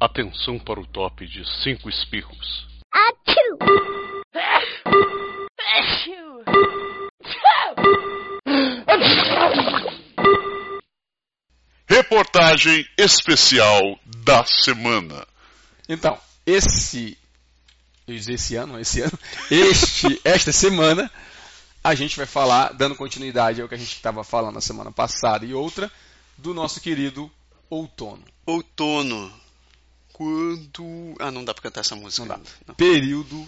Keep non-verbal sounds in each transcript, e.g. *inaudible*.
Atenção para o top de 5 espirros. Reportagem especial da semana. Então, esse. Eu ia dizer esse ano, esse ano. Este, esta semana, a gente vai falar, dando continuidade ao que a gente estava falando na semana passada e outra, do nosso querido outono. Outono. Quando. Ah, não dá pra cantar essa música. Não dá. Não. Período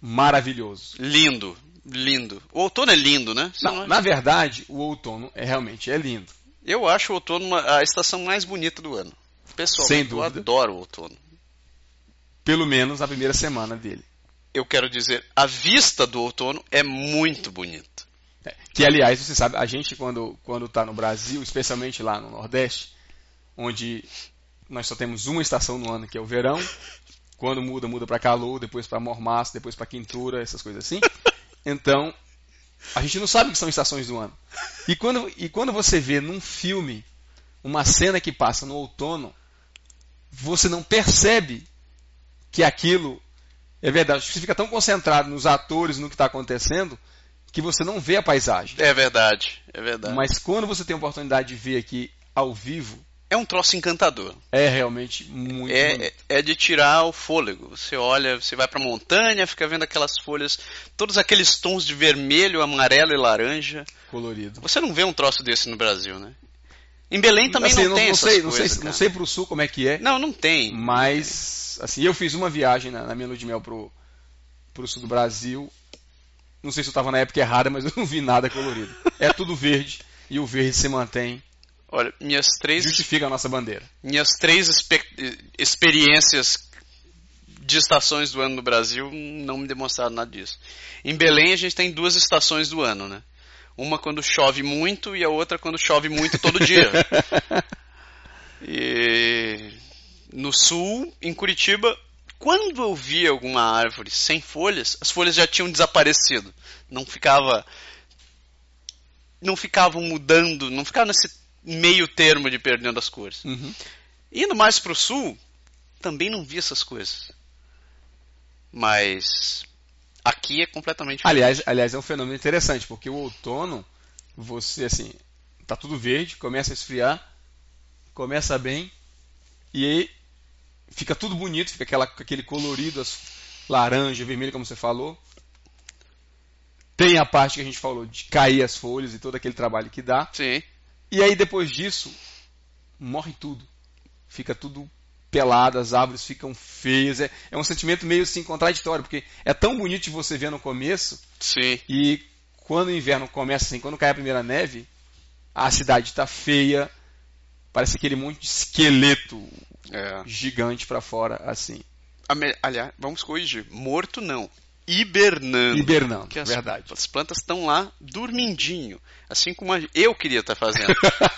maravilhoso. Lindo, lindo. O outono é lindo, né? Não, Na verdade, o outono é realmente é lindo. Eu acho o outono uma, a estação mais bonita do ano. Pessoalmente, Sem dúvida. eu adoro o outono. Pelo menos a primeira semana dele. Eu quero dizer, a vista do outono é muito bonita. É, que, aliás, você sabe, a gente quando quando está no Brasil, especialmente lá no Nordeste, onde nós só temos uma estação no ano, que é o verão, quando muda, muda para calor, depois para mormaço, depois para quintura, essas coisas assim. Então, a gente não sabe que são estações do ano. E quando, e quando você vê num filme uma cena que passa no outono, você não percebe que aquilo é verdade. Você fica tão concentrado nos atores, no que está acontecendo, que você não vê a paisagem. É verdade, é verdade. Mas quando você tem a oportunidade de ver aqui ao vivo, é um troço encantador. É realmente muito é, é de tirar o fôlego. Você olha, você vai pra montanha, fica vendo aquelas folhas, todos aqueles tons de vermelho, amarelo e laranja. Colorido. Você não vê um troço desse no Brasil, né? Em Belém também assim, não, não, tem não sei, coisas. Não sei, cara. não sei pro sul como é que é. Não, não tem. Mas, assim, eu fiz uma viagem na, na minha lua de mel pro, pro sul do Brasil. Não sei se eu estava na época errada, mas eu não vi nada colorido. É tudo verde e o verde se mantém Olha, minhas três. Justifica a nossa bandeira. Minhas três experiências de estações do ano no Brasil não me demonstraram nada disso. Em Belém a gente tem duas estações do ano, né? Uma quando chove muito e a outra quando chove muito todo dia. *laughs* e no sul, em Curitiba, quando eu via alguma árvore sem folhas, as folhas já tinham desaparecido. Não ficava não ficavam mudando, não ficava nesse meio termo de perdendo as cores. Uhum. Indo mais para o sul, também não vi essas coisas. Mas aqui é completamente diferente. Aliás, aliás, é um fenômeno interessante, porque o outono, você assim, tá tudo verde, começa a esfriar, começa bem, e aí fica tudo bonito, fica aquela, aquele colorido, as, laranja, vermelho, como você falou. Tem a parte que a gente falou de cair as folhas e todo aquele trabalho que dá. Sim. E aí depois disso, morre tudo. Fica tudo pelado, as árvores ficam feias. É, é um sentimento meio assim contraditório, porque é tão bonito de você ver no começo. Sim. E quando o inverno começa assim, quando cai a primeira neve, a cidade está feia. Parece aquele monte de esqueleto É. gigante para fora, assim. Aliás, vamos corrigir. Morto não. Hibernando. Hibernando, Que as, verdade. As plantas estão lá dormindinho. Assim como eu queria estar fazendo.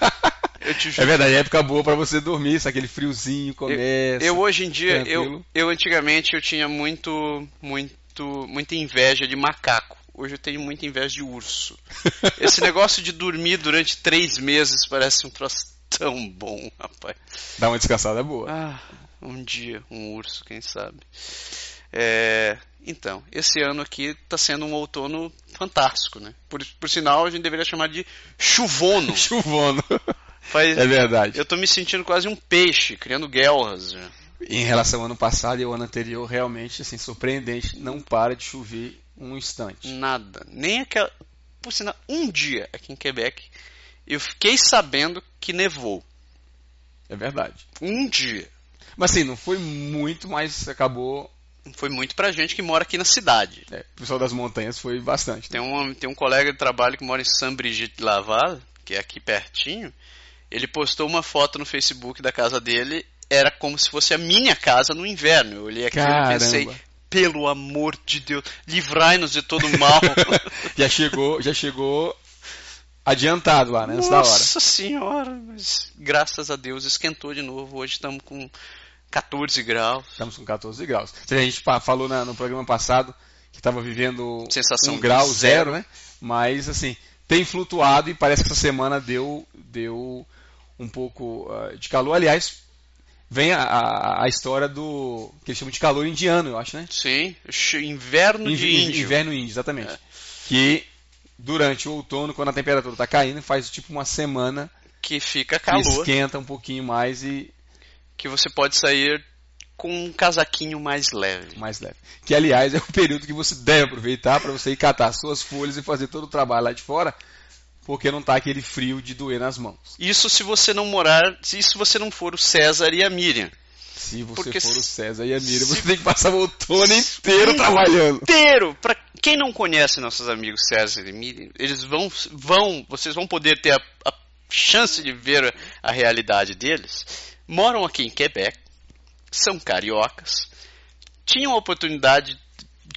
*laughs* eu te É verdade, é época boa para você dormir, se aquele friozinho começa. Eu hoje em dia, eu, eu antigamente eu tinha muito, muito, muita inveja de macaco. Hoje eu tenho muita inveja de urso. *laughs* Esse negócio de dormir durante três meses parece um troço tão bom, rapaz. Dá uma descansada boa. Ah, um dia, um urso, quem sabe. É, então, esse ano aqui está sendo um outono fantástico, né? Por, por sinal, a gente deveria chamar de chuvono. *laughs* Chuvono. Faz, É verdade. eu tô me sentindo quase um peixe, criando guelras. né? Em relação ao ano passado e ao ano anterior, realmente, assim, surpreendente, não para de chover um instante. Nada. Nem aquela. Por sinal, um dia aqui em Quebec, eu fiquei sabendo que nevou. É verdade. Um dia. Mas assim, não foi muito, mas acabou. Foi muito pra gente que mora aqui na cidade. É, o pessoal das montanhas foi bastante. Tem um, tem um colega de trabalho que mora em Saint Brigitte de Laval, que é aqui pertinho. Ele postou uma foto no Facebook da casa dele. Era como se fosse a minha casa no inverno. Eu olhei aquilo e pensei, pelo amor de Deus, livrai-nos de todo mal. *laughs* Já chegou, já chegou adiantado lá, né? Antes da hora. Nossa senhora, mas graças a Deus esquentou de novo. Hoje estamos com 14 graus. Estamos com 14 graus. A gente falou na- no programa passado que estava vivendo Sensação um grau zero, zero. né? Mas assim, tem flutuado e parece que essa semana deu, deu um pouco ah, de calor. Aliás, vem a, a, a história do que eles chamam de calor indiano, eu acho, né? Sim, inverno Inv- de índio. Inverno índio, exatamente. É. Que durante o outono, quando a temperatura está caindo, faz tipo uma semana Que fica que calor, esquenta um pouquinho mais e que você pode sair com um casaquinho mais leve. mais leve. Que aliás é o período que você deve aproveitar para você ir catar suas folhas e fazer todo o trabalho lá de fora, porque não tá aquele frio de doer nas mãos. Isso se você não morar, se isso você não for o César e a Miriam. Se você Porque for o César e a Miriam, se- você tem que passar o outono inteiro trabalhando. inteiro. Para quem não conhece nossos amigos César e Miriam, eles vão, vão, vocês vão poder ter a, a chance de ver a realidade deles. Moram aqui em Quebec, são cariocas, tinham a oportunidade,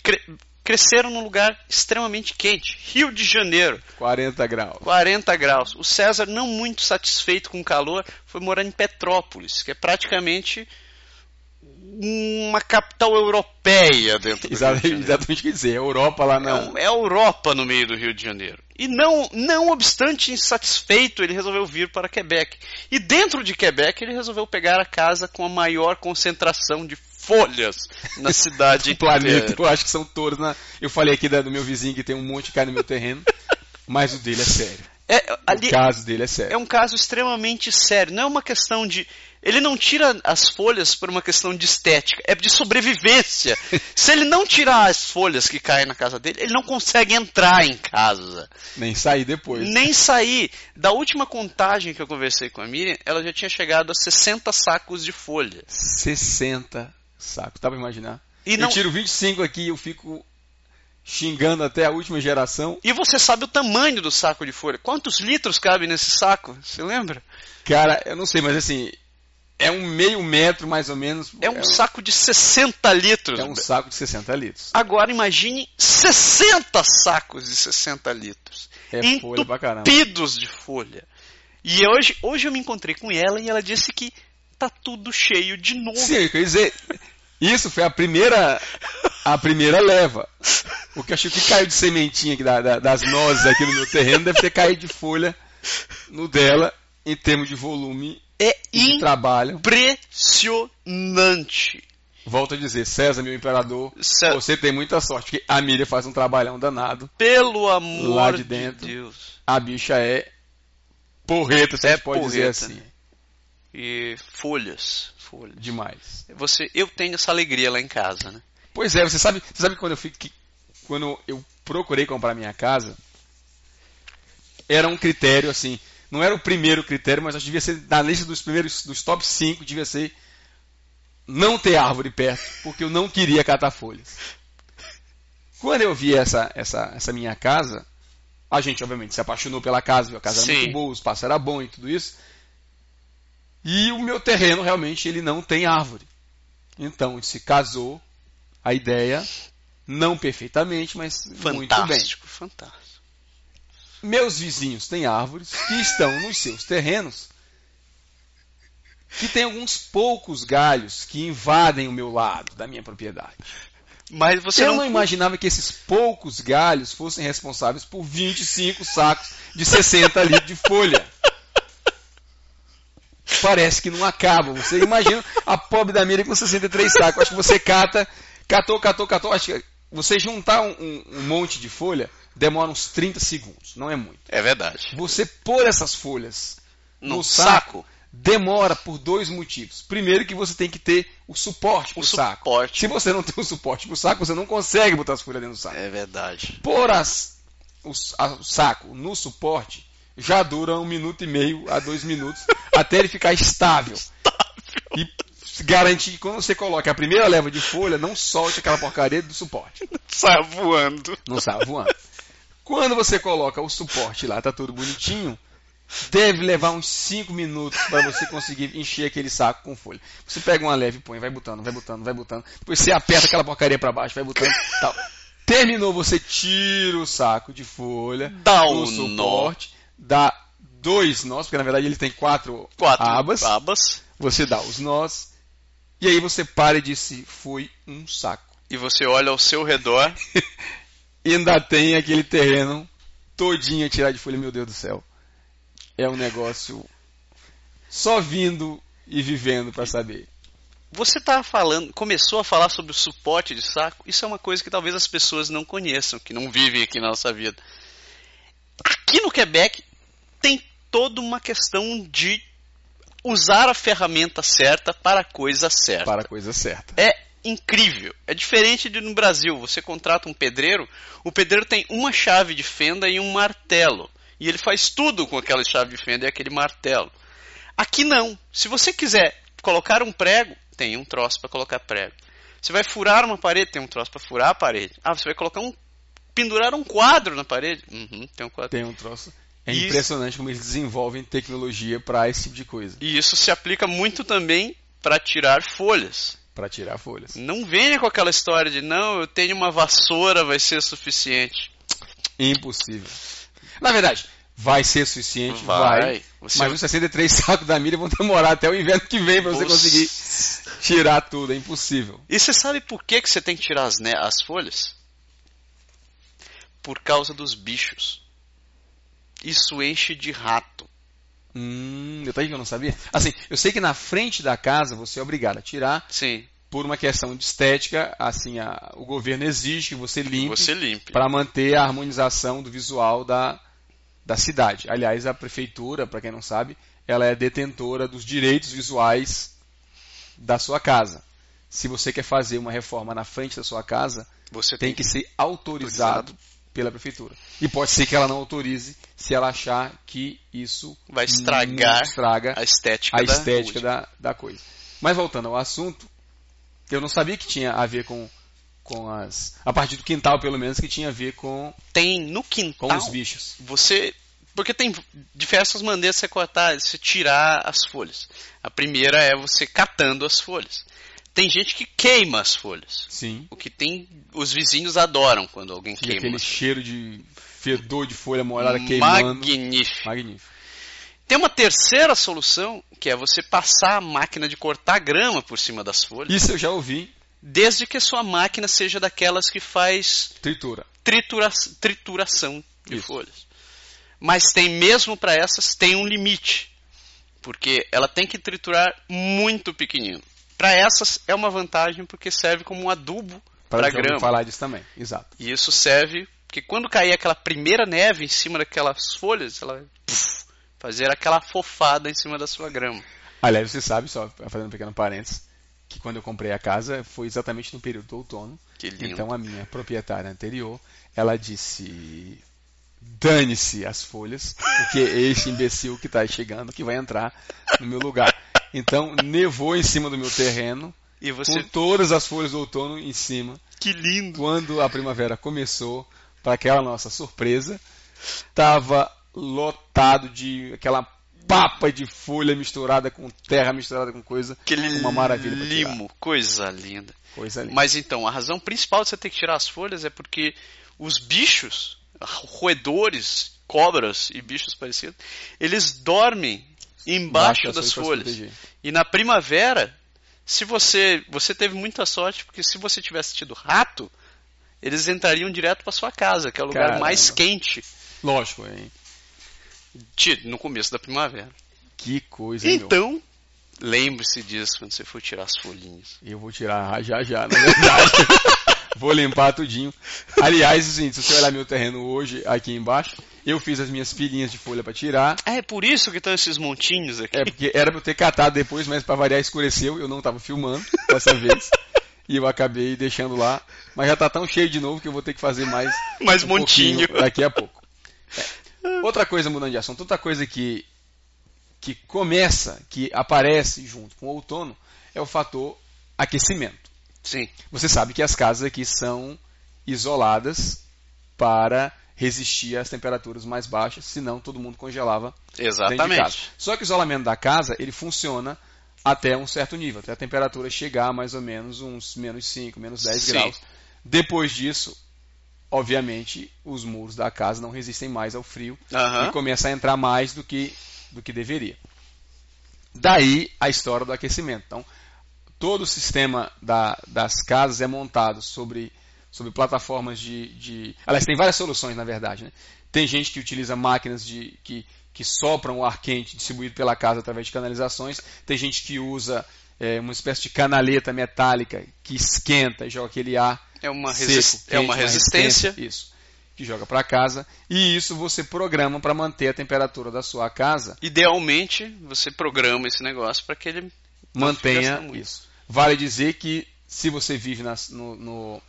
cre- cresceram num lugar extremamente quente, Rio de Janeiro, 40 graus. 40 graus. O César, não muito satisfeito com o calor, foi morar em Petrópolis, que é praticamente uma capital europeia dentro do Rio de Exatamente, Janeiro. exatamente o que dizer. Europa lá É, um- é a Europa no meio do Rio de Janeiro. E não, não obstante insatisfeito, ele resolveu vir para Quebec. E dentro de Quebec, ele resolveu pegar a casa com a maior concentração de folhas na cidade *laughs* O planeta, eu acho que são todos na. Eu falei aqui da- do meu vizinho que tem um monte de cara no meu terreno, *laughs* mas o dele é sério. É, ali, O caso dele é sério. é um caso extremamente sério. Não é uma questão de. Ele não tira as folhas por uma questão de estética, é de sobrevivência. *laughs* Se ele não tirar as folhas que caem na casa dele, ele não consegue entrar em casa. Nem sair depois. Nem sair. Da última contagem que eu conversei com a Miriam, ela já tinha chegado a 60 sacos de folha. 60 sacos, dá pra imaginar? E não- Eu tiro 25 aqui e eu fico xingando até a última geração. E você sabe o tamanho do saco de folha. Quantos litros cabe nesse saco? Você lembra? Cara, eu não sei, mas assim, é um meio metro mais ou menos. É um saco de 60 litros. É um saco de 60 litros. Agora imagine 60 sacos de 60 litros. É folha pra caramba. entupidos de folha. E hoje, hoje eu me encontrei com ela e ela disse que tá tudo cheio de novo. Sim, eu queria dizer, isso foi a primeira a primeira leva. O que eu acho que caiu de sementinha aqui da- da- das nozes aqui no meu terreno deve ter caído de folha no dela em termos de volume É de impressionante. Volto a dizer, César, meu imperador, Cé- você tem muita sorte, porque a Miriam faz um trabalhão danado. Pelo amor Lá de de, dentro. Deus. A bicha é porreta, se a É gente pode dizer porreta, assim. né? E folhas, folhas. Demais. Você, eu tenho essa alegria lá em casa, né? Pois é, você sabe, você sabe quando eu fui, que- quando eu procurei comprar minha casa, era um critério assim, não era o primeiro critério, mas acho que devia ser na lista dos primeiros, dos top 5, devia ser não ter árvore perto, porque eu não queria catar folhas. Quando eu vi essa, essa, essa minha casa, a gente obviamente se apaixonou pela casa, viu a casa era Sim. muito boa, o espaço era bom e tudo isso. E o meu terreno realmente ele não tem árvore. Então se casou a ideia, não perfeitamente, mas muito bem. Fantástico, fantástico. Meus vizinhos têm árvores que estão nos seus terrenos, que tem alguns poucos galhos que invadem o meu lado da minha propriedade. Mas você eu não, não imaginava que esses poucos galhos fossem responsáveis por 25 sacos de 60 litros de folha. Parece que não acaba. Você imagina a pobre da Miriam com 63 sacos. Acho que você cata, catou, catou, catou. Acho que você juntar um, um- um monte de folha demora uns 30 segundos. Não é muito. É verdade. Você pôr essas folhas No, no saco, demora por dois motivos. Primeiro que você tem que ter o suporte para o saco. suporte. Se você não tem o suporte para o saco, você não consegue botar as folhas dentro do saco. É verdade. Pôr as, o, a- o saco no suporte já dura um minuto e meio a dois minutos *laughs* até ele ficar estável. E garantir que quando você coloca a primeira leva de folha, não solte aquela porcaria do suporte. Sai voando. Não sai voando. Quando você coloca o suporte lá, tá tudo bonitinho, deve levar uns 5 minutos para você conseguir encher aquele saco com folha. Você pega uma leve e põe, vai botando, vai botando, vai botando. Depois você aperta aquela porcaria para baixo, vai botando, tal. Terminou, você tira o saco de folha Dá um suporte, dá dois nós, porque na verdade ele tem quatro, Quatro abas. abas. Você dá os nós e aí você para e diz foi um saco. E você olha ao seu redor. *laughs* E ainda tem aquele terreno todinho a tirar de folha, meu Deus do céu. É um negócio só vindo e vivendo para saber. Você tá falando, começou a falar sobre o suporte de saco. Isso é uma coisa que talvez as pessoas não conheçam, que não vivem aqui na nossa vida. Aqui no Quebec tem toda uma questão de usar a ferramenta certa para a coisa certa. Para a coisa certa. É incrível. É diferente de no Brasil. Você contrata um pedreiro, o pedreiro tem uma chave de fenda e um martelo. E ele faz tudo com aquela chave de fenda e aquele martelo. Aqui não. Se você quiser colocar um prego, tem um troço para colocar prego. Você vai furar uma parede, tem um troço para furar a parede. Ah, você vai colocar um pendurar um quadro na parede, uhum, tem um quadro. Tem um troço. É isso. impressionante como eles desenvolvem tecnologia para esse tipo de coisa. E isso se aplica muito também para tirar folhas. Para tirar folhas. Não venha com aquela história de não, eu tenho uma vassoura, vai ser suficiente. Impossível. Na verdade, vai ser suficiente, vai. vai você... Mas os 63 sacos da milha vão demorar até o inverno que vem para você conseguir tirar tudo, é impossível. E você sabe por que, que você tem que tirar as, né, as folhas? Por causa dos bichos. Isso enche de rato. Hum, detalhe que eu não sabia. Assim, eu sei que na frente da casa você é obrigado a tirar. Sim. Por uma questão de estética, assim, a, o governo exige que você limpe, você limpe. para manter a harmonização do visual da, da cidade. Aliás, a prefeitura, para quem não sabe, ela é detentora dos direitos visuais da sua casa. Se você quer fazer uma reforma na frente da sua casa, você tem, tem que ser autorizado, autorizado pela prefeitura. E pode ser que ela não autorize se ela achar que isso vai estragar estraga a estética, a estética da, da, da, coisa. Mas voltando ao assunto, eu não sabia que tinha a ver com, com as. A partir do quintal, pelo menos, que tinha a ver com. Tem no quintal. Com os bichos. Você. Porque tem diversas maneiras de você cortar, de você tirar as folhas. A primeira é você catando as folhas. Tem gente que queima as folhas. Sim. O que tem. Os vizinhos adoram quando alguém e queima. aquele cheiro de fedor de folha molhada queimando. Magnífico. Magnífico. Tem uma terceira solução, que é você passar a máquina de cortar grama por cima das folhas. Isso eu já ouvi. Desde que a sua máquina seja daquelas que faz tritura, tritura trituração de Isso. folhas. Mas tem mesmo para essas tem um limite, porque ela tem que triturar muito pequenino. Para essas é uma vantagem porque serve como um adubo para grama. falar disso também, exato. E isso serve porque quando cair aquela primeira neve em cima daquelas folhas, ela vai puff, fazer aquela fofada em cima da sua grama. Aliás, você sabe, só fazendo um pequeno parênteses, que quando eu comprei a casa foi exatamente no período do outono. Que lindo. Então a minha proprietária anterior, ela disse: dane-se as folhas, porque é esse imbecil que está chegando que vai entrar no meu lugar. Então nevou em cima do meu terreno, e você... com todas as folhas do outono em cima. Que lindo! Quando a primavera começou, para aquela nossa surpresa, estava lotado de aquela papa de folha misturada com terra, misturada com coisa. Aquele uma maravilha. Limo, coisa linda. Coisa linda. Mas então, a razão principal de você ter que tirar as folhas é porque os bichos, roedores, cobras e bichos parecidos, eles dormem embaixo das folhas. E na primavera, se você você teve muita sorte, porque se você tivesse tido rato, eles entrariam direto para sua casa, que é o lugar mais quente. Lógico, hein? No começo da primavera. Que coisa, Então, lembre-se disso quando você for tirar as folhinhas. Eu vou tirar já já, na verdade. *laughs* vou limpar tudinho. Aliás, assim, se você olhar meu terreno hoje, aqui embaixo, eu fiz as minhas pilhinhas de folha para tirar. Ah, é por isso que estão esses montinhos aqui. É porque era para eu ter catado depois, mas para variar escureceu, eu não estava filmando dessa vez. e eu acabei deixando lá. Mas já está tão cheio de novo que eu vou ter que fazer mais, mais um montinho daqui a pouco. É. *laughs* Outra coisa mudando de assunto, outra coisa que, que começa, que aparece junto com o outono, é o fator aquecimento. Sim. Você sabe que as casas aqui são isoladas para resistir às temperaturas mais baixas, senão todo mundo congelava. Exatamente. Só que o isolamento da casa ele funciona até um certo nível, até a temperatura chegar a mais ou menos uns menos 5, menos 10 Sim. graus. Depois disso, obviamente, os muros da casa não resistem mais ao frio uhum. e começa a entrar mais do que, do que deveria. Daí a história do aquecimento. Então, todo o sistema da, das casas é montado sobre, sobre plataformas de, de. Aliás, tem várias soluções, na verdade. Né? Tem gente que utiliza máquinas de, que, que sopram o ar quente distribuído pela casa através de canalizações. Tem gente que usa é, uma espécie de canaleta metálica que esquenta e joga aquele ar. É uma, seco, resist... é uma resistência. Isso. Que joga para casa. E isso você programa para manter a temperatura da sua casa. Idealmente, você programa esse negócio para que ele mantenha isso. Vale dizer que se você vive nas, no, no,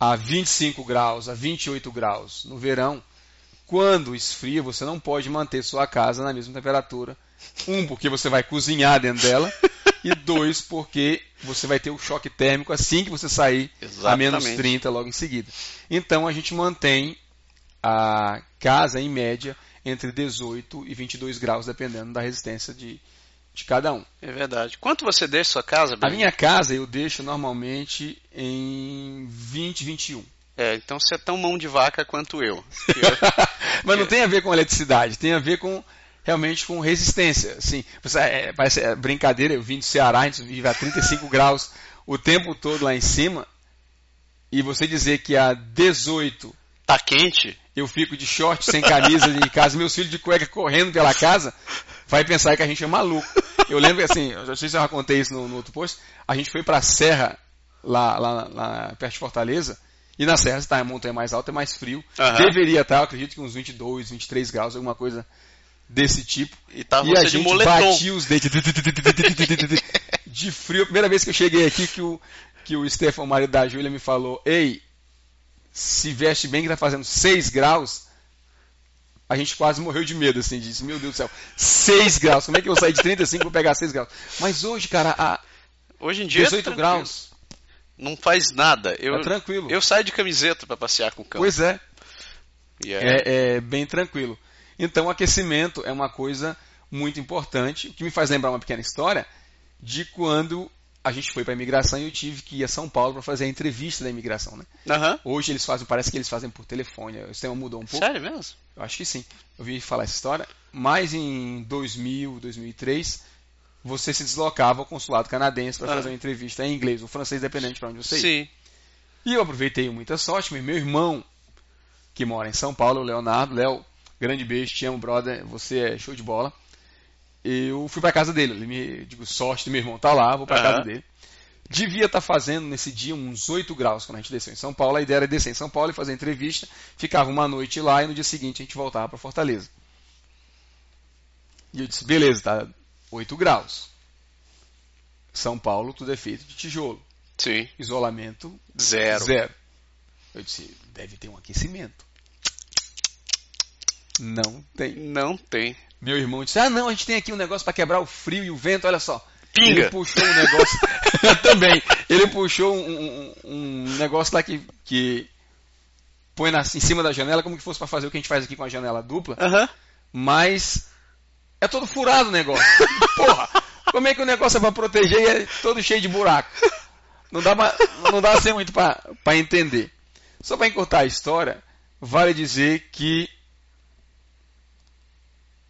a 25 graus, a 28 graus no verão, quando esfria, você não pode manter sua casa na mesma temperatura. Um, porque você vai cozinhar dentro dela. e dois, porque você vai ter o choque térmico assim que você sair Exatamente. a menos 30 logo em seguida. Então a gente mantém a casa, em média, entre 18 e 22 graus, dependendo da resistência de, de cada um. É verdade. Quanto você deixa sua casa, A Breno? minha casa eu deixo normalmente em 20, 21. É, então você é tão mão de vaca quanto eu. *laughs* Eu- Mas não tem a ver com eletricidade, tem a ver com realmente com resistência. Assim, você, é, parece é, brincadeira, eu vim do Ceará, a gente vive a 35 graus o tempo todo lá em cima, e você dizer que a 18 Tá quente? eu fico de short, sem camisa de casa, meus filhos de cueca correndo pela casa, vai pensar que a gente é maluco. Eu lembro que assim, eu não sei se eu já contei isso no, no outro post, a gente foi pra Serra, lá, lá, lá perto de Fortaleza, e na Serra, se tá, a montanha mais alta, é mais frio. Aham. Deveria estar, eu acredito que uns 22, 23 graus, alguma coisa desse tipo. E tá e a de gente moletom. batia os dentes *laughs* de frio. A primeira vez que eu cheguei aqui, que o, que o Stefan, marido da Júlia, me falou: Ei, se veste bem que tá fazendo 6 graus. A gente quase morreu de medo, assim, disse, meu Deus do céu, 6 graus, como é que eu vou sair de 35 e vou pegar 6 graus? Mas hoje, cara, a Hoje em dia. é 18 tranquilo. graus, Não faz nada. Eu, tá tranquilo. eu saio de camiseta pra passear com o cão. Pois é, E é- é, é bem tranquilo. Então, aquecimento é uma coisa muito importante, o que me faz lembrar uma pequena história de quando a gente foi para a imigração e eu tive que ir a São Paulo para fazer a entrevista da imigração. Né? Aham. Hoje eles fazem, parece que eles fazem por telefone, o sistema mudou um pouco. Sério mesmo? Eu acho que sim. Eu vi falar essa história. Mas em 2000, 2003, você se deslocava ao consulado canadense para Ah. fazer uma entrevista em inglês ou francês, dependente para onde você ia. Sim. E eu aproveitei muita sorte, meu irmão, que mora em São Paulo, o Leonardo, Léo, grande beijo, te amo, brother, você é show de bola. Eu fui para casa dele, ele me digo, sorte do meu irmão tá lá, vou para Aham. casa dele. Devia estar fazendo nesse dia uns 8 graus quando a gente desceu em São Paulo. A ideia era descer em São Paulo e fazer a entrevista. Ficava uma noite lá e no dia seguinte a gente voltava para Fortaleza. E eu disse, beleza, tá 8 graus. São Paulo, tudo é feito de tijolo. Sim. Isolamento Zero. Zero. Eu disse, deve ter um aquecimento. Não tem. Não tem. Meu irmão disse, ah não, a gente tem aqui um negócio para quebrar o frio e o vento, olha só. Pinga. Ele puxou um negócio. *laughs* Também. Ele puxou um, um- um negócio lá que, que põe na- em cima da janela, como que fosse para fazer o que a gente faz aqui com a janela dupla. Mas é todo furado o negócio. Porra, como é que o negócio é pra proteger e é todo cheio de buraco? Não dá, pra, não dá assim muito pra pra entender. Só para encurtar a história, vale dizer que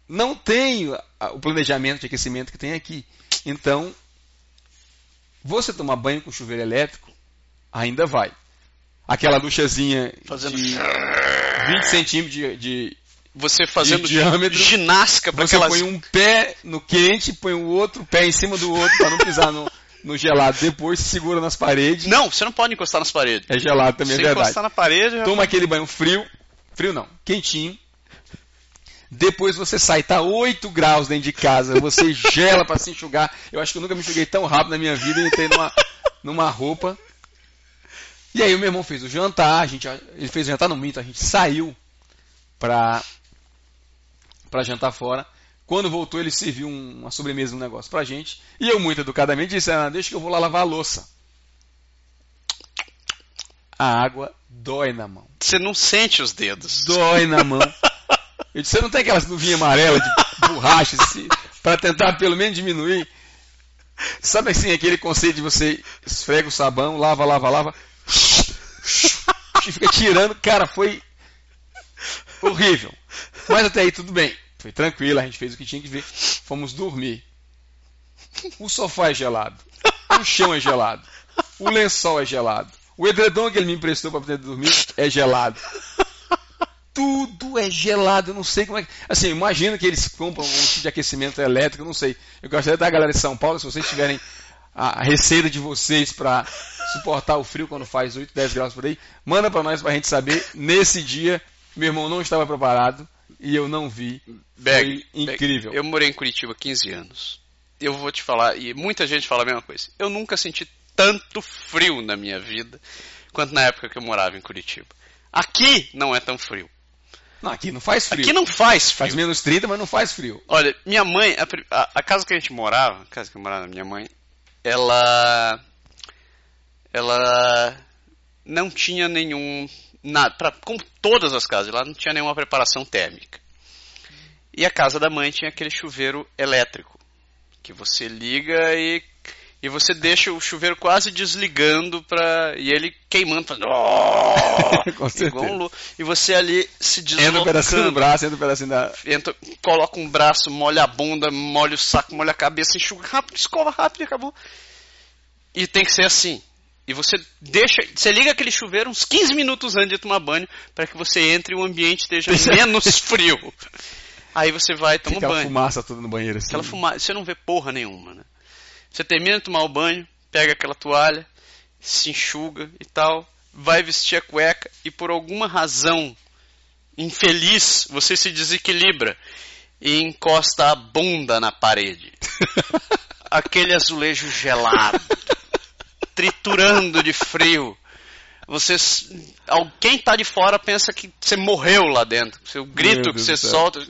não tem o planejamento de aquecimento que tem aqui. Então, você tomar banho com chuveiro elétrico, ainda vai. Aquela duchazinha Fazendo. de 20 centímetros de- de, Você fazendo diâmetro, ginástica você aquelas. põe um pé no quente, põe o outro pé em cima do outro para não pisar no, no gelado. Depois se segura nas paredes. Não, você não pode encostar nas paredes. É gelado também, Se é verdade. encostar na parede, já- Toma aquele banho frio. Frio não, quentinho. Depois você sai, tá 8 graus dentro de casa, você *laughs* gela para se enxugar. Eu acho que eu nunca me enxuguei tão rápido na minha vida e entrei numa, numa roupa. E aí o meu irmão fez o jantar, a gente, ele fez o jantar no minto, a gente saiu pra, pra jantar fora. Quando voltou, ele serviu um- uma sobremesa, um negócio pra gente. E eu, muito educadamente, disse: ah, Deixa que eu vou lá lavar a louça. A água dói na mão. você não sente os dedos. Dói na mão. *laughs* Eu disse: Você não tem aquelas nuvinhas amarelas de borracha assim, para tentar pelo menos diminuir? Sabe assim, aquele conceito de você esfrega o sabão, lava, lava, lava, *laughs* e fica tirando. Cara, foi horrível. Mas até aí tudo bem. Foi tranquilo, a gente fez o que tinha que ver. Fomos dormir. O sofá é gelado. O chão é gelado. O lençol é gelado. O edredom que ele me emprestou para poder dormir é gelado. tudo é gelado, eu não sei como é que. Assim, imagina que eles compram um tipo de aquecimento elétrico, eu não sei. Eu gostaria da galera de São Paulo, se vocês tiverem a receita de vocês para suportar o frio quando faz 8, 10 graus por aí, manda para nós para a gente saber. Nesse dia, meu irmão não estava preparado e eu não vi. Beg, Foi incrível. Beg, eu morei em Curitiba 15 anos. Eu vou te falar, e muita gente fala a mesma coisa. Eu nunca senti tanto frio na minha vida quanto na época que eu morava em Curitiba. Aqui não é tão frio. Não, aqui não faz frio. Aqui não faz frio. Faz menos 30, mas não faz frio. Olha, minha mãe, a, a, a casa que a gente morava, a casa que eu morava na minha mãe, ela ela não tinha nenhum nada, pra, como todas as casas lá não tinha nenhuma preparação térmica. E a casa da mãe tinha aquele chuveiro elétrico que você liga e e você deixa o chuveiro quase desligando para e ele queimando, fazendo, oh! *laughs* Com certeza. um e você ali se deslocando. Entra um pedacinho do braço, entra um pedacinho da. Entra, coloca um braço, molha a bunda, molha o saco, molha a cabeça, enxuga rápido, escova rápido e acabou. E tem que ser assim. E você deixa, você liga aquele chuveiro uns 15 minutos antes de tomar banho para que você entre e o ambiente esteja menos *laughs* frio. Aí você vai tomar banho. Aquela fumaça toda no banheiro assim. Aquela fumaça, você não vê porra nenhuma, né? Você termina de tomar o banho, pega aquela toalha, se enxuga e tal, vai vestir a cueca e por alguma razão infeliz você se desequilibra e encosta a bunda na parede. *laughs* Aquele azulejo gelado, triturando de frio. Você, quem está de fora pensa que você morreu lá dentro. Seu grito que você solta.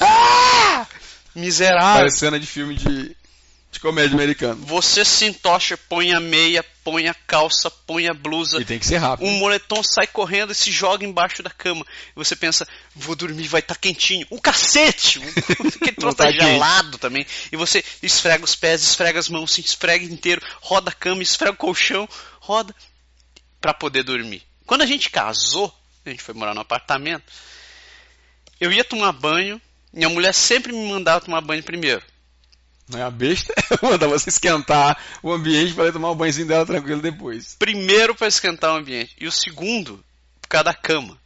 Ah! Miserável. Parece cena de filme de, de comédia americana. Você se entocha, põe a meia, põe a calça, põe a blusa. E tem que ser rápido. Um moletom sai correndo e se joga embaixo da cama. E você pensa, vou dormir, vai estar tá quentinho. O cacete! *laughs* Aquele troço tá gelado também. E você esfrega os pés, esfrega as mãos, se esfrega inteiro, roda a cama, esfrega o colchão, roda para poder dormir. Quando a gente casou, a gente foi morar no apartamento, eu ia tomar banho, minha mulher sempre me mandava tomar banho primeiro. Não é a besta? *laughs* Manda você esquentar o ambiente para tomar o banhozinho dela tranquilo depois. Primeiro para esquentar o ambiente. E o segundo, por causa da cama.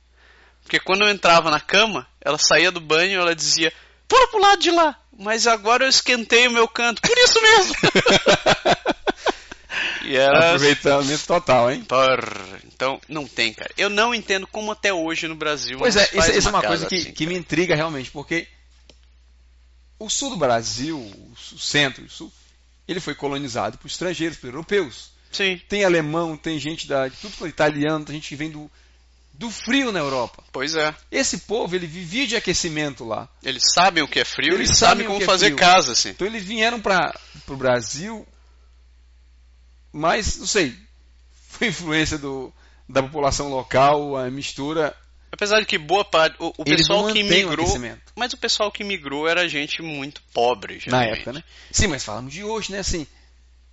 Porque quando eu entrava na cama, ela saía do banho e ela dizia: Pula pro lado de lá. Mas agora eu esquentei o meu canto. Por isso mesmo. *laughs* e era... Aproveitamento total, hein? Então, não tem, cara. Eu não entendo como até hoje no Brasil. Pois é, isso, isso é uma coisa que, assim, que me intriga realmente, porque o sul do Brasil, o centro e o sul, ele foi colonizado por estrangeiros, por europeus. Sim. Tem alemão, tem gente da, de tudo italiano, tem gente que vem do, do frio na Europa. Pois é. Esse povo, ele vivia de aquecimento lá. Eles sabem o que é frio, eles, eles sabem como fazer é casa, assim. Então eles vieram para o Brasil, mas, não sei, foi influência do, da população local, a mistura Apesar de que boa parte. O, o pessoal que migrou. Mas o pessoal que migrou era gente muito pobre, geralmente. Na época, né? Sim, mas falamos de hoje, né? Assim.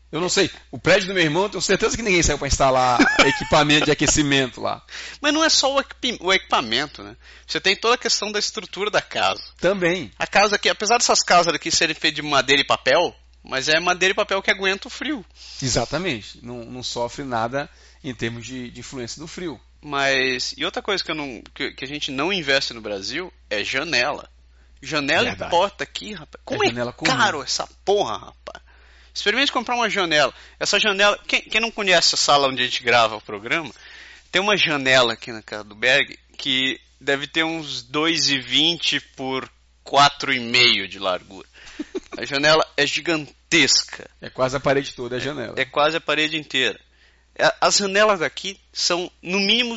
Eu não sei. O prédio do meu irmão, tenho certeza que ninguém saiu para instalar *laughs* equipamento de aquecimento lá. Mas não é só o, equipamento, né? Você tem toda a questão da estrutura da casa. Também. A casa aqui, apesar dessas casas aqui serem feitas de madeira e papel, mas é madeira e papel que aguenta o frio. Exatamente. Não, não sofre nada em termos de, de influência do frio. Mas. E outra coisa que, eu não, que, que, a gente não investe no Brasil é janela. Janela Verdade. e porta aqui, rapaz. Como é, é caro essa porra, rapaz. Experimente comprar uma janela. Essa janela. Quem, quem não conhece a sala onde a gente grava o programa, tem uma janela aqui na casa do Berg que deve ter uns 2,20 por 4,5 de largura. A janela é gigantesca. É quase a parede toda a janela. É, é quase a parede inteira. É, as janelas aqui são, no mínimo,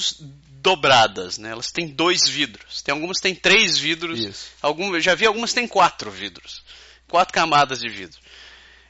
dobradas, né? Elas têm dois vidros. Tem algumas têm três vidros. Algumas, já vi algumas que têm quatro vidros. Quatro camadas de vidro.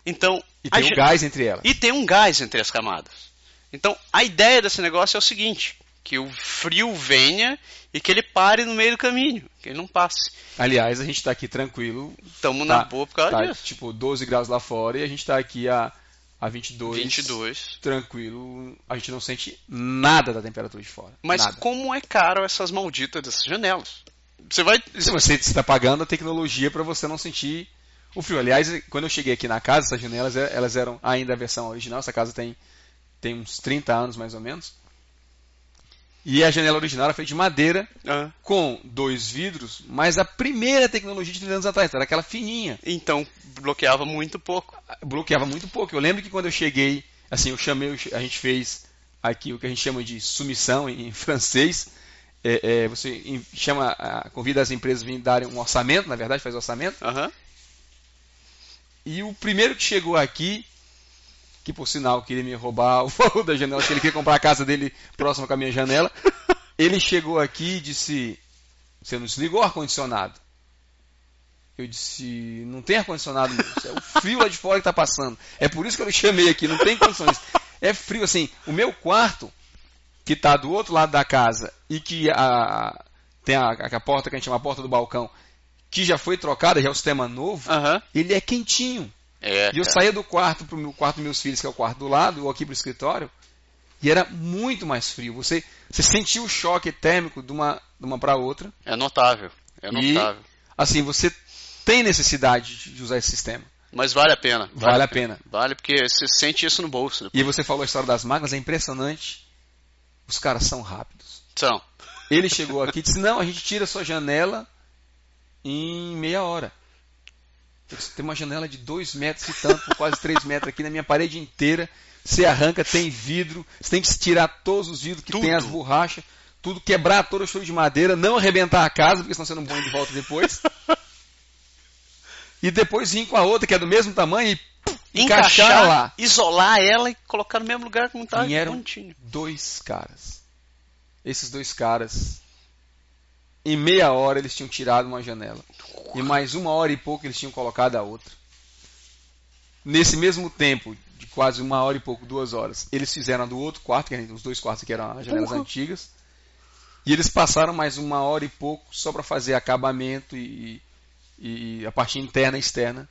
Então, e tem um gás entre elas. E tem um gás entre as camadas. Então, a ideia desse negócio é o seguinte: que o frio venha e que ele pare no meio do caminho, que ele não passe. Aliás, a gente está aqui tranquilo. Estamos tá, na boa por causa tá, disso. Tipo, 12 graus lá fora e a gente está aqui a a 22, 22. Tranquilo, a gente não sente nada da temperatura de fora. Mas nada. como é caro essas malditas dessas janelas? Você vai. Se você está pagando a tecnologia para você não sentir o frio. Aliás, quando eu cheguei aqui na casa, essas janelas é, elas eram ainda a versão original. Essa casa tem, tem uns 30 anos mais ou menos. E a janela original era feita de madeira, Ah. com dois vidros, mas a primeira tecnologia de 30 anos atrás, era aquela fininha. Então, bloqueava muito pouco. bloqueava muito pouco. Eu lembro que quando eu cheguei, assim, eu chamei, a gente fez aqui o que a gente chama de submissão em, *laughs* francês. É, é, você chama, convida as empresas a virem darem um orçamento, na verdade, faz orçamento. Aham. E o primeiro que chegou aqui, que por sinal queria me roubar o valor da janela, que ele queria comprar a casa dele próxima com a minha janela, ele chegou aqui e disse: Você não desligou o ar-condicionado? Eu disse: Não tem ar-condicionado. É o frio lá de fora que está passando. É por isso que eu lhe chamei aqui, não tem condições. É frio, assim. O meu quarto, que está do outro lado da casa e que a, tem a, a porta que a gente chama a porta do balcão, que já foi trocada, já é o sistema novo Aham. ele é quentinho. É. E eu cara. saía do quarto pro meu quarto dos meus filhos, que é o quarto do lado, ou aqui pro escritório, e era muito mais frio. Você, você sentia o choque térmico de uma, de uma para outra. É notável. É E- notável. Assim, você tem necessidade de- usar esse sistema. Mas vale a pena. Vale a pena. Vale porque você sente isso no bolso. E você falou a história das máquinas, é impressionante. Os caras são rápidos. São. Ele chegou aqui e disse: Não, a gente tira a sua janela em meia hora. Tem uma janela de 2 metros e tanto, por quase 3 metros aqui na minha parede inteira. Você arranca, tem vidro, você tem que tirar todos os vidros que Tudo. tem as borrachas, tudo, quebrar todo o choro de madeira, não arrebentar a casa, porque senão você não põe de volta depois. *laughs* e depois vir com a outra, que é do mesmo tamanho, e encaixar, lá. isolar ela e colocar no mesmo lugar como tá E eram bonitinho. dois caras. Esses dois caras, em meia hora eles tinham tirado uma janela. E mais uma hora e pouco eles tinham colocado a outra. Nesse mesmo tempo, de quase uma hora e pouco, duas horas, eles fizeram a do outro quarto, que eram os dois quartos que eram as janelas Uhum. antigas. E eles passaram mais uma hora e pouco só para fazer acabamento e, e a parte interna e externa.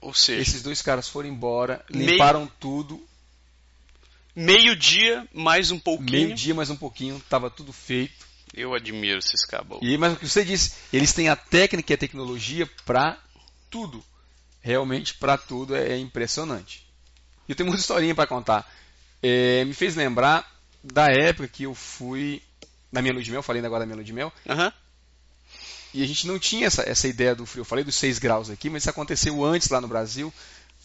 Ou seja, Esses dois caras foram embora, Meio- limparam tudo, meio-dia, mais um pouquinho. meio-dia mais um pouquinho, estava tudo feito. Eu admiro esses cabos. E, mas o que você disse, eles têm a técnica e a tecnologia para tudo. Realmente, para tudo é, é impressionante. E eu tenho muita historinha para contar. É, me fez lembrar da época que eu fui na minha lua de mel, falei agora da minha lua de mel, Aham. e a gente não tinha essa, essa ideia do frio. Eu falei dos 6 graus aqui, mas isso aconteceu antes lá no Brasil,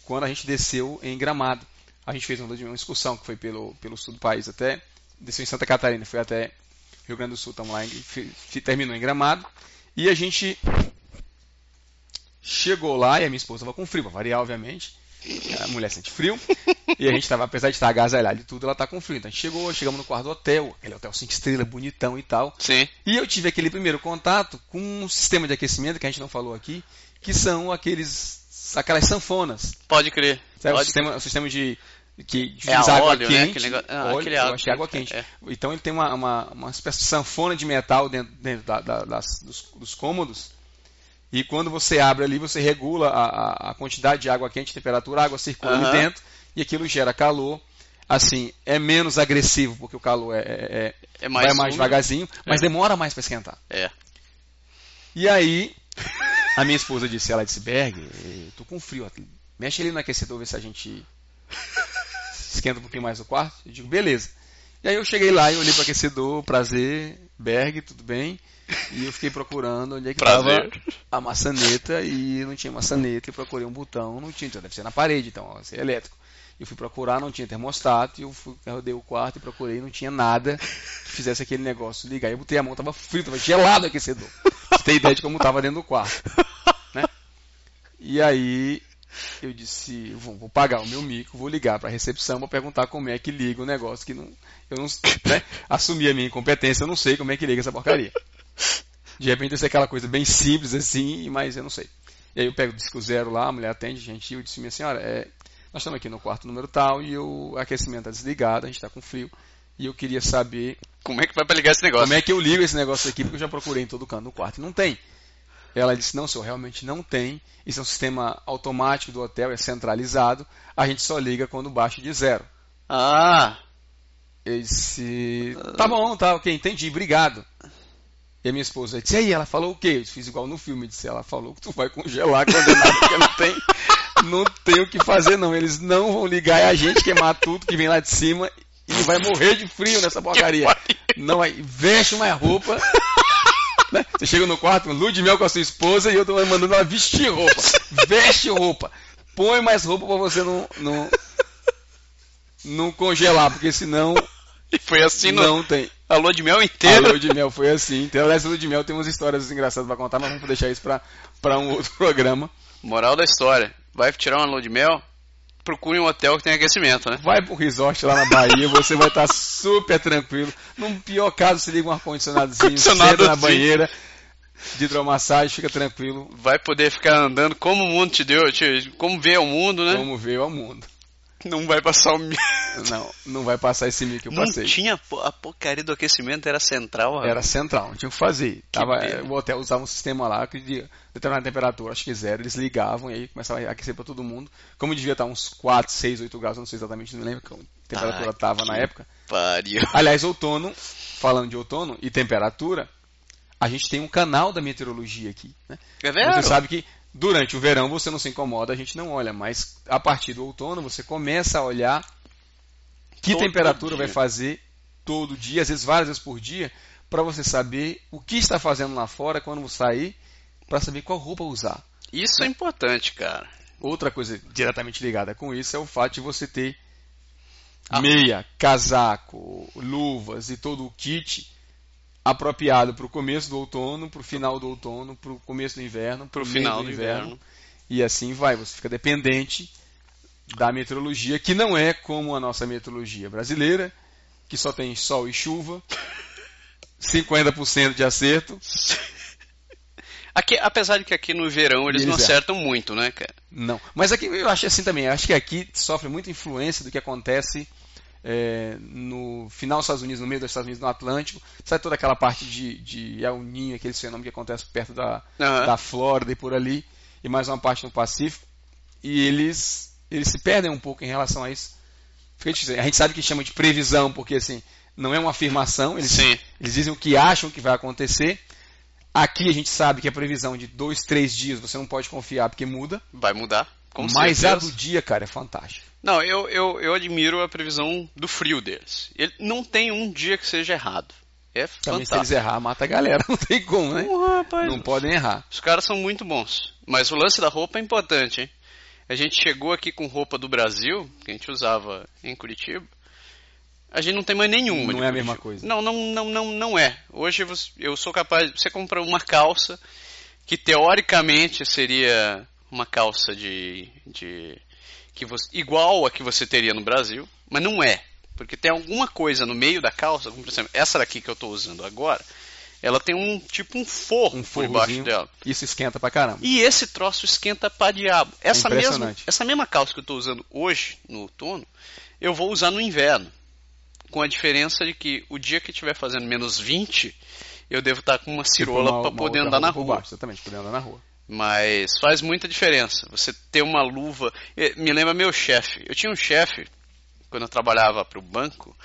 quando a gente desceu em Gramado. A gente fez uma, uma excursão que foi pelo, pelo sul do país até, desceu em Santa Catarina, foi até Rio Grande do Sul, estamos lá, em, terminou em Gramado. E a gente chegou lá e a minha esposa estava com frio, para variar, obviamente. A mulher sente frio. E a gente estava, apesar de estar agasalhado e tudo, ela está com frio. Então a gente chegou, chegamos no quarto do hotel, aquele hotel 5 estrelas, bonitão e tal. Sim. E eu tive aquele primeiro contato com um sistema de aquecimento que a gente não falou aqui, que são aqueles aquelas sanfonas. Pode crer. Sabe? O Pode sistema, o sistema de que É água óleo, né? quente. Aquele negócio- ah, óleo, aquele água é água quente, quente. é. Então ele tem uma, uma, uma espécie de sanfona de metal dentro, dentro da- da- das- dos, dos cômodos. E quando você abre ali, você regula a, a- quantidade de água quente, temperatura, a água circula Aham. ali dentro e aquilo gera calor. Assim, é menos agressivo, porque o calor é, é- é- É mais vai mais úmido. devagarzinho, mas É. demora mais para esquentar. É. E aí, a minha esposa disse, ela disse, Berg, eu tô com frio, mexe ali no aquecedor, ver se a gente esquenta um pouquinho mais o quarto. Eu digo, beleza. E aí eu cheguei lá e olhei para o aquecedor, prazer, Berg, tudo bem? E eu fiquei procurando onde é que estava a maçaneta e não tinha maçaneta. E procurei um botão, não tinha, então deve ser na parede, então, ó, ser elétrico. Eu fui procurar, não tinha termostato, e eu fui, eu rodei o quarto e procurei, não tinha nada que fizesse aquele negócio ligar. Eu botei a mão, tava frio, tava gelado o aquecedor. Você ter ideia de como tava dentro do quarto. Né? E aí eu disse, vou, vou pagar o meu mico, vou ligar para a recepção para perguntar como é que liga o negócio que não, eu não, né? assumi a minha incompetência, eu não sei como é que liga essa porcaria. De repente deve ser aquela coisa bem simples assim, mas eu não sei. E aí eu pego o disco zero lá, a mulher atende, gentil, e disse, minha senhora, é, nós estamos aqui no quarto número tal e o aquecimento está desligado, a gente está com frio. E eu queria saber Como é que vai pra ligar esse negócio? como é que eu ligo esse negócio aqui, porque eu já procurei em todo canto no quarto e não tem. Ela disse, não, senhor, realmente não tem. Isso é um sistema automático do hotel, é centralizado. A gente só liga quando baixa de zero. Ah, Eu disse, tá bom, tá, ok, entendi, obrigado. E a minha esposa disse, e aí, ela falou o quê? Eu fiz igual no filme, disse, ela falou que tu vai congelar condenado, porque não tem, não tem o que fazer não. Eles não vão ligar, é a gente queimar tudo que vem lá de cima e vai morrer de frio nessa porcaria. Não, aí veste mais roupa. Né? Você chega no quarto, lua de mel com a sua esposa e eu tô mandando ela vestir roupa. Veste roupa. Põe mais roupa pra você não, não, não congelar, porque senão E foi assim no, não tem. a lua de mel A inteira. lua de mel foi assim. Então, aliás, a lua de mel tem umas histórias engraçadas pra contar, mas vamos deixar isso pra, pra um outro *laughs* programa. Moral da história. Vai tirar uma lua de mel? Procure um hotel que tem aquecimento, né? Vai pro resort lá na Bahia, você vai estar super tranquilo. Num pior caso, se liga um ar-condicionadozinho, *laughs* Ar-condicionado senta na banheira de hidromassagem, fica tranquilo. Vai poder ficar andando como o mundo te deu, te- como vê o mundo, né? Como veio ao mundo. Não vai passar o. *laughs* Não, não vai passar esse mico que eu Não passei. tinha po- a porcaria do aquecimento, era central. rapaz. Era central, não tinha o que fazer. Tava, pena. eh, o hotel usava um sistema lá que de determinada temperatura, acho que zero, eles ligavam e aí começava a aquecer para todo mundo. Como devia estar uns 4, 6, 8 graus, eu não sei exatamente, não lembro que temperatura Ah, estava na que época. Pariu. *laughs* Aliás, outono, falando de outono e temperatura, a gente tem um canal da meteorologia aqui. Né? É vero? Você sabe que durante o verão você não se incomoda, a gente não olha, mas a partir do outono você começa a olhar que Todo temperatura dia. vai fazer todo dia, às vezes várias vezes por dia, para você saber o que está fazendo lá fora quando você sair, para saber qual roupa usar. Isso é importante, cara. Outra coisa diretamente ligada com isso é o fato de você ter Ah. meia, casaco, luvas e todo o kit apropriado para o começo do outono, para o final do outono, para o começo do inverno, Pro meio final do inverno. E assim vai, você fica dependente da meteorologia, que não é como a nossa meteorologia brasileira, que só tem sol e chuva, *laughs* 50% de acerto. Aqui, apesar de que aqui no verão eles, Eles não erram. acertam muito, né, cara? Não. Mas aqui eu acho assim também. Acho que aqui sofre muita influência do que acontece é, no final dos Estados Unidos, no meio dos Estados Unidos, no Atlântico. Sabe toda aquela parte de, de El Ninho, aquele fenômeno que acontece perto da, Aham. da Flórida e por ali, e mais uma parte no Pacífico. E eles, eles se perdem um pouco em relação a isso. Fica difícil. A gente sabe que chama de previsão, porque assim, não é uma afirmação, eles, Sim. eles dizem o que acham que vai acontecer. Aqui a gente sabe que a previsão de dois, três dias você não pode confiar porque muda. Vai mudar. Com Mas a certeza. do dia, cara, é fantástico. Não, eu, eu, eu admiro a previsão do frio deles. Ele não tem um dia que seja errado. É Também se eles fantástico. errar, mata a galera. *laughs* Não tem como, né? Rapaz. Não podem errar. Os caras são muito bons. Mas o lance da roupa é importante, hein? A gente chegou aqui com roupa do Brasil, que a gente usava em Curitiba. A gente não tem mais nenhuma. Não é a mesma coisa. Não, não, não, não, não é. Hoje eu sou capaz. Você compra uma calça que teoricamente seria uma calça de, de que você, igual a que você teria no Brasil, mas não é, porque tem alguma coisa no meio da calça, como por exemplo essa daqui que eu estou usando agora, ela tem um tipo um forro Um por baixo dela. Isso esquenta pra caramba. E esse troço esquenta pra diabo. Essa mesma, impressionante. essa mesma calça que eu estou usando hoje, no outono, eu vou usar no inverno. Com a diferença de que o dia que estiver fazendo menos 20, eu devo estar com uma cirola Uma- para poder andar na rua. baixo, exatamente, poder andar na rua. Mas faz muita diferença. Você ter uma luva. Eh, Me lembra meu chefe. Eu tinha um chefe, quando eu trabalhava para o banco,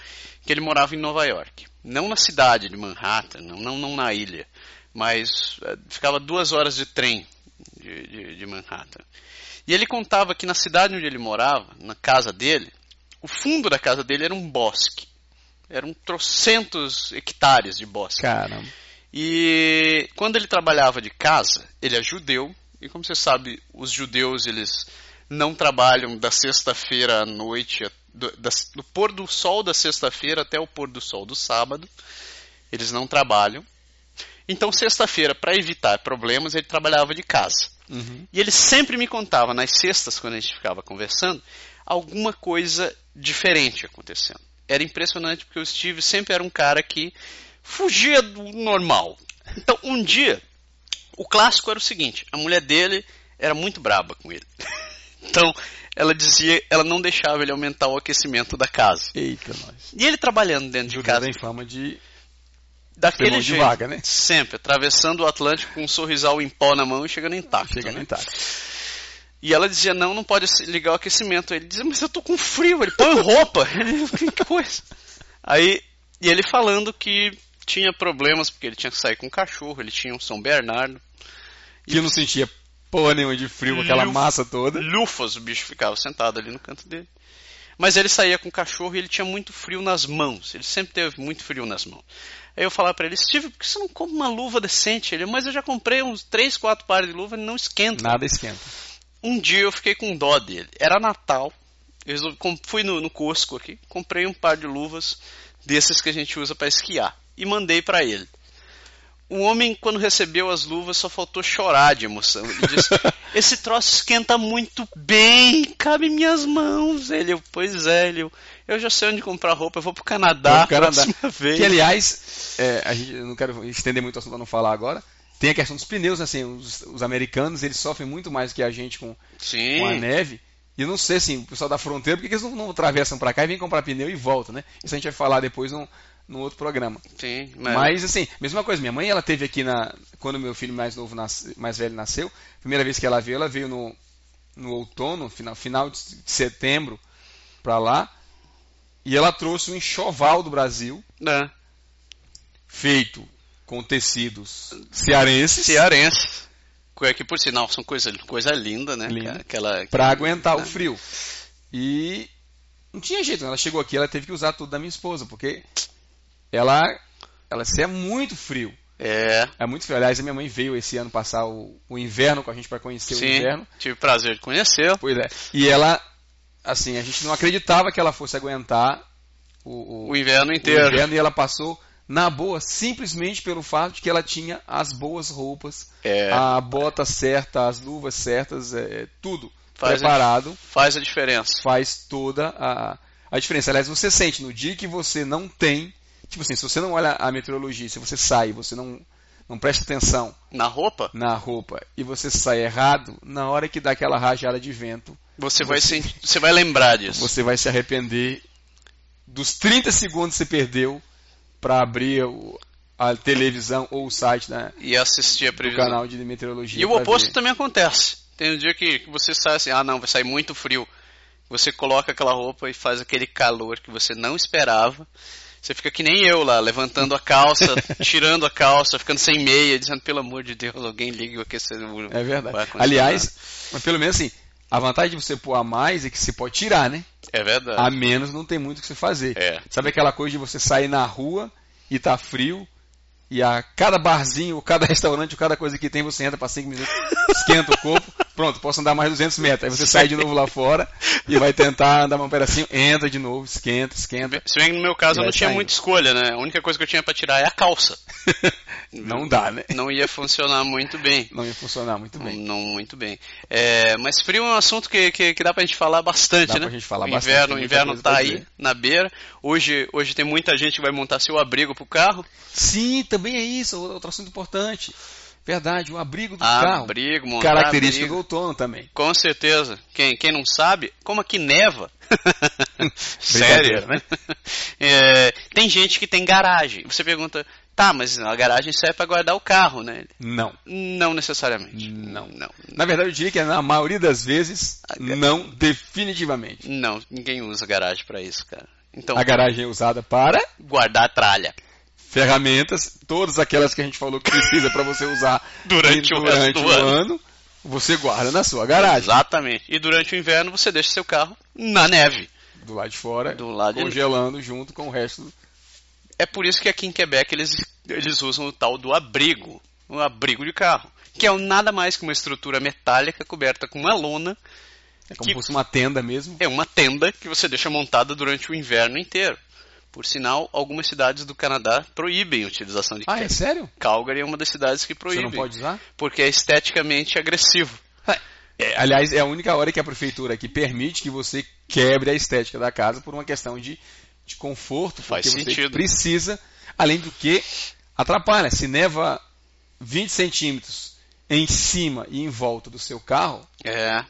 que ele morava em Nova York. Não na cidade de Manhattan, não, não, não na ilha. Mas eh, ficava duas horas de trem de, de, de Manhattan. E ele contava que na cidade onde ele morava, na casa dele, o fundo da casa dele era um bosque. Eram trocentos hectares de bosque. Caramba. E quando ele trabalhava de casa, ele é judeu, e como você sabe, os judeus eles não trabalham da sexta-feira à noite, do, da- do pôr do sol da sexta-feira até o pôr do sol do sábado. Eles não trabalham. Então, sexta-feira, para evitar problemas, ele trabalhava de casa. Uhum. E ele sempre me contava, nas sextas, quando a gente ficava conversando, alguma coisa diferente acontecendo. Era impressionante porque o Steve sempre era um cara que fugia do normal. Então, um dia, o clássico era o seguinte: a mulher dele era muito braba com ele. *laughs* Então, ela dizia, ela não deixava ele aumentar o aquecimento da casa. Eita, nós. E ele trabalhando dentro de casa, tem fama de daquele mão de jeito, vaga, né? sempre atravessando o Atlântico com um sorrisal em pó na mão e chegando intacto. chega né? intacto. E ela dizia, não, não pode ligar o aquecimento. Ele dizia, mas eu tô com frio. Ele, põe roupa. *laughs* Ele, que coisa. Aí, e ele falando que tinha problemas, porque ele tinha que sair com o cachorro, ele tinha um São Bernardo. Que não sentia porra nenhuma de frio, aquela Luf- massa toda. Lufas, o bicho ficava sentado ali no canto dele. Mas ele saía com o cachorro e ele tinha muito frio nas mãos. Ele sempre teve muito frio nas mãos. Aí eu falava para ele, Steve, por que você não compra uma luva decente? Ele, mas eu já comprei uns 3, 4 pares de luva e não esquenta. Nada esquenta. Um dia eu fiquei com dó dele. Era Natal. Eu resolvi, fui no, no Costco aqui, comprei um par de luvas desses que a gente usa para esquiar e mandei para ele. O homem, quando recebeu as luvas, só faltou chorar de emoção. Ele disse: *laughs* Esse troço esquenta muito bem, cabe em minhas mãos. Ele, eu, pois é, ele, eu, eu já sei onde comprar roupa, eu vou pro Canadá, Pro Canadá. vez. Que, aliás, é, a gente, eu não quero estender muito o assunto não falar agora. Tem a questão dos pneus, assim, os, os americanos eles sofrem muito mais que a gente com, com a neve. E eu não sei, assim, o pessoal da fronteira, por que eles não, não atravessam para cá e vêm comprar pneu e voltam, né? Isso a gente vai falar depois num, num outro programa. Sim, mas, Mas assim, mesma coisa, minha mãe ela teve aqui na quando meu filho mais novo nasce, mais velho nasceu, primeira vez que ela veio, ela veio no, no outono, final, final de setembro para lá, e ela trouxe um enxoval do Brasil né, feito com tecidos cearenses cearense. Que que, por sinal são coisa, coisa linda, né? Linda. Aquela, para aguentar o frio. E não tinha jeito, ela chegou aqui, ela teve que usar tudo da minha esposa, porque ela ela se é muito frio. É, É muito frio. Aliás, a minha mãe veio esse ano passar o, o inverno com a gente para conhecer o sim. inverno. Tive o prazer de conhecer. Pois é. E ela, assim, a gente não acreditava que ela fosse aguentar o, o- O inverno o inteiro. inverno e ela passou na boa, simplesmente pelo fato de que ela tinha as boas roupas, É, a bota certa, as luvas certas, é, tudo Faz a preparado, faz a diferença. faz toda a, a diferença. Aliás, você sente no dia que você não tem, tipo assim, se você não olha a meteorologia, se você sai, você não não presta atenção Na roupa, na roupa e você sai errado, na hora que dá aquela rajada de vento, você, vai Você- sentir, você vai lembrar disso. você vai se arrepender dos 30 segundos que você perdeu para abrir o- a televisão ou o site né, E assistir a do previsão. canal de meteorologia. E o oposto ver. também acontece. Tem um dia que você sai assim, ah não, vai sair muito frio. Você coloca aquela roupa e faz aquele calor que você não esperava. Você fica que nem eu lá, levantando a calça, *laughs* tirando a calça, ficando sem meia, dizendo, pelo amor de Deus, alguém liga o aquecedor. É verdade. ar-condicionado." Aliás, mas pelo menos assim, a vantagem de você pôr a mais é que você pode tirar, né? É verdade. A menos não tem muito o que você fazer. É. Sabe aquela coisa de você sair na rua e tá frio e a cada barzinho, cada *laughs* restaurante, cada coisa que tem, você entra para 5 minutos, esquenta o corpo, pronto, posso andar mais 200 metros. Aí você sai de novo lá fora e vai tentar andar um pedacinho, entra de novo, esquenta, esquenta. Se bem que no meu caso eu não tinha saindo. muita escolha, né? A única coisa que eu tinha pra tirar é a calça. *laughs* Não dá, né? Não ia funcionar muito bem. Não ia funcionar muito bem. Não, não muito bem. É, mas frio é um assunto que, que, que dá pra gente falar bastante, Dá né? pra gente falar o bastante, inverno, tem o inverno tá aí na beira. Hoje, hoje tem muita gente que vai montar seu abrigo pro carro. Sim, também é isso, outro assunto importante. Verdade, o abrigo do carro. Abrigo, montar Característica abrigo. do outono também. Com certeza. Quem, quem não sabe, como aqui neva. *laughs* Sério, né? É, tem gente que tem garagem. Você pergunta, tá, mas a garagem serve para guardar o carro, né? Não. Não necessariamente. Não. Não. Na verdade, eu diria que na maioria das vezes, não, definitivamente. Não, ninguém usa garagem para isso, cara. Então, A garagem é usada para guardar a tralha. Ferramentas, todas aquelas que a gente falou que precisa para você usar *laughs* Durante o resto do o ano. ano, você guarda na sua garagem. Exatamente. E durante o inverno você deixa seu carro na neve. Do lado de fora, Do lado de- congelando junto com o resto. do- É por isso que aqui em Quebec eles, eles usam o tal do abrigo. O abrigo de carro. Que é nada mais que uma estrutura metálica coberta com uma lona. É como se fosse uma tenda mesmo. É uma tenda que você deixa montada durante o inverno inteiro. Por sinal, algumas cidades do Canadá proíbem a utilização de Ah, é sério? Calgary é uma das cidades que Você proíbe. não pode usar? Porque é esteticamente agressivo. É, aliás, é a única hora que a prefeitura aqui permite que você quebre a estética da casa por uma questão de, de conforto, Faz porque você sentido. precisa, além do que atrapalha. Se neva 20 centímetros em cima e em volta do seu carro, É.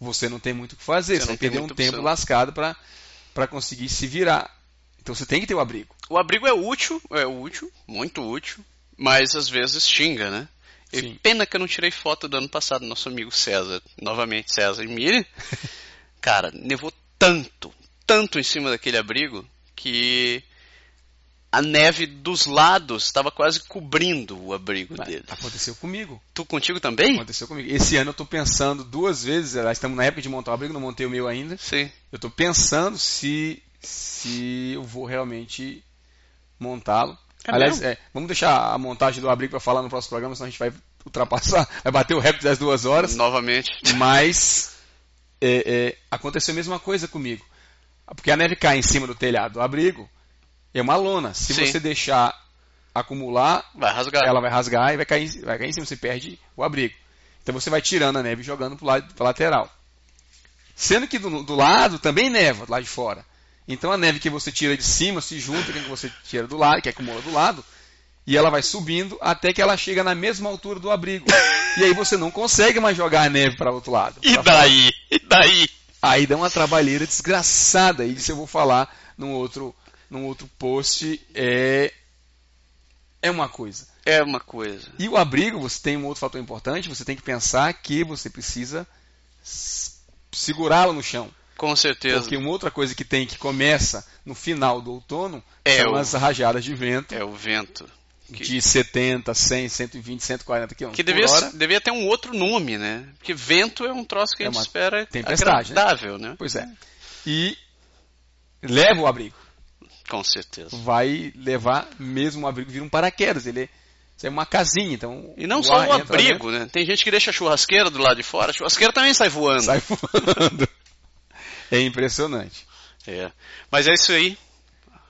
você não tem muito o que fazer. Você Você vai perder um tempo opção. lascado para conseguir se virar. Então você tem que ter o abrigo. O abrigo é útil, é útil, muito útil, mas às vezes xinga, né? E Sim. pena que eu não tirei foto do ano passado, nosso amigo César, novamente César e Miri. *laughs* Cara, nevou tanto, tanto em cima daquele abrigo que a neve dos lados estava quase cobrindo o abrigo dele. Aconteceu comigo. Tu contigo também? Aconteceu comigo. Esse ano eu estou pensando duas vezes, nós estamos na época de montar o abrigo, não montei o meu ainda. Sim. Eu estou pensando se, se eu vou realmente montá-lo. É Aliás, é, vamos deixar a montagem do abrigo para falar no próximo programa, senão a gente vai ultrapassar, *laughs* vai bater o recorde das duas horas. Novamente. Mas é, é, aconteceu a mesma coisa comigo. Porque a neve cai em cima do telhado do abrigo, é uma lona. Se Sim. você deixar acumular, Vai rasgar. ela vai rasgar e vai cair, vai cair em cima, você perde o abrigo. Então você vai tirando a neve e jogando para lado pra lateral. Sendo que do, do lado também neva, do lado de fora. Então a neve que você tira de cima se junta com a que você tira do lado, que acumula do lado, e ela vai subindo até que ela chega na mesma altura do abrigo. *laughs* E aí você não consegue mais jogar a neve para o outro lado. E daí? E daí? Aí dá uma trabalheira desgraçada. Isso eu vou falar num outro, num outro post. É, é uma coisa. É uma coisa. E o abrigo, você tem um outro fator importante. Você tem que pensar que você precisa segurá-lo no chão. Com certeza. Porque uma outra coisa que tem que começa no final do outono É são o- as rajadas de vento É o vento. que- de 70, 100, 120, 140 km Que por devia, hora. devia ter um outro nome, né? Porque vento é um troço que a É gente uma espera tempestade, né? agradável, né? Pois é. E leva o abrigo. Com certeza. vai levar mesmo o abrigo vira um paraquedas. Ele é, é uma casinha, então. E não só o entra abrigo, né? Tem gente que deixa a churrasqueira do lado de fora, a churrasqueira também sai voando. sai *laughs* voando. É impressionante. É. Mas é isso aí.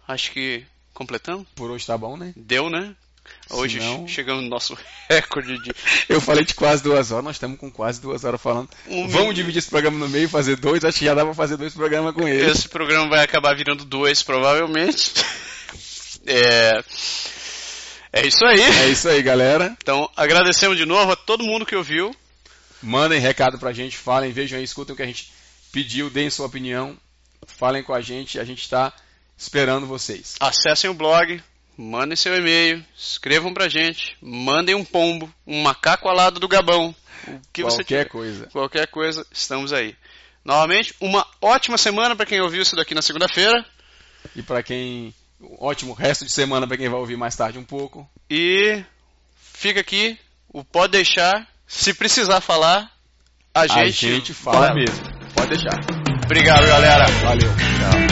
Acho que completamos. Por hoje tá bom, né? Deu, né? Hoje não- chegamos no nosso *laughs* recorde de. Eu falei de quase duas horas, nós estamos com quase duas horas falando. Um Vamos min- dividir esse programa no meio e fazer dois. Acho que já dá pra fazer dois programas com ele. Esse programa vai acabar virando dois, provavelmente. É. É isso aí. É isso aí, galera. Então, agradecemos de novo a todo mundo que ouviu. Mandem recado pra gente, falem, vejam aí, escutem o que a gente pediu, deem sua opinião, falem com a gente, a gente está esperando vocês. Acessem o blog, mandem seu e-mail, escrevam pra gente, mandem um pombo, um macaco alado do Gabão. O que você Qualquer tiver. coisa. Qualquer coisa, estamos aí. Novamente, uma ótima semana para quem ouviu isso daqui na segunda-feira. E para quem. um ótimo resto de semana para quem vai ouvir mais tarde um pouco. E fica aqui o pode deixar. Se precisar falar, a gente, a gente fala vai. mesmo. Pode deixar. Obrigado, galera. Valeu. Tchau.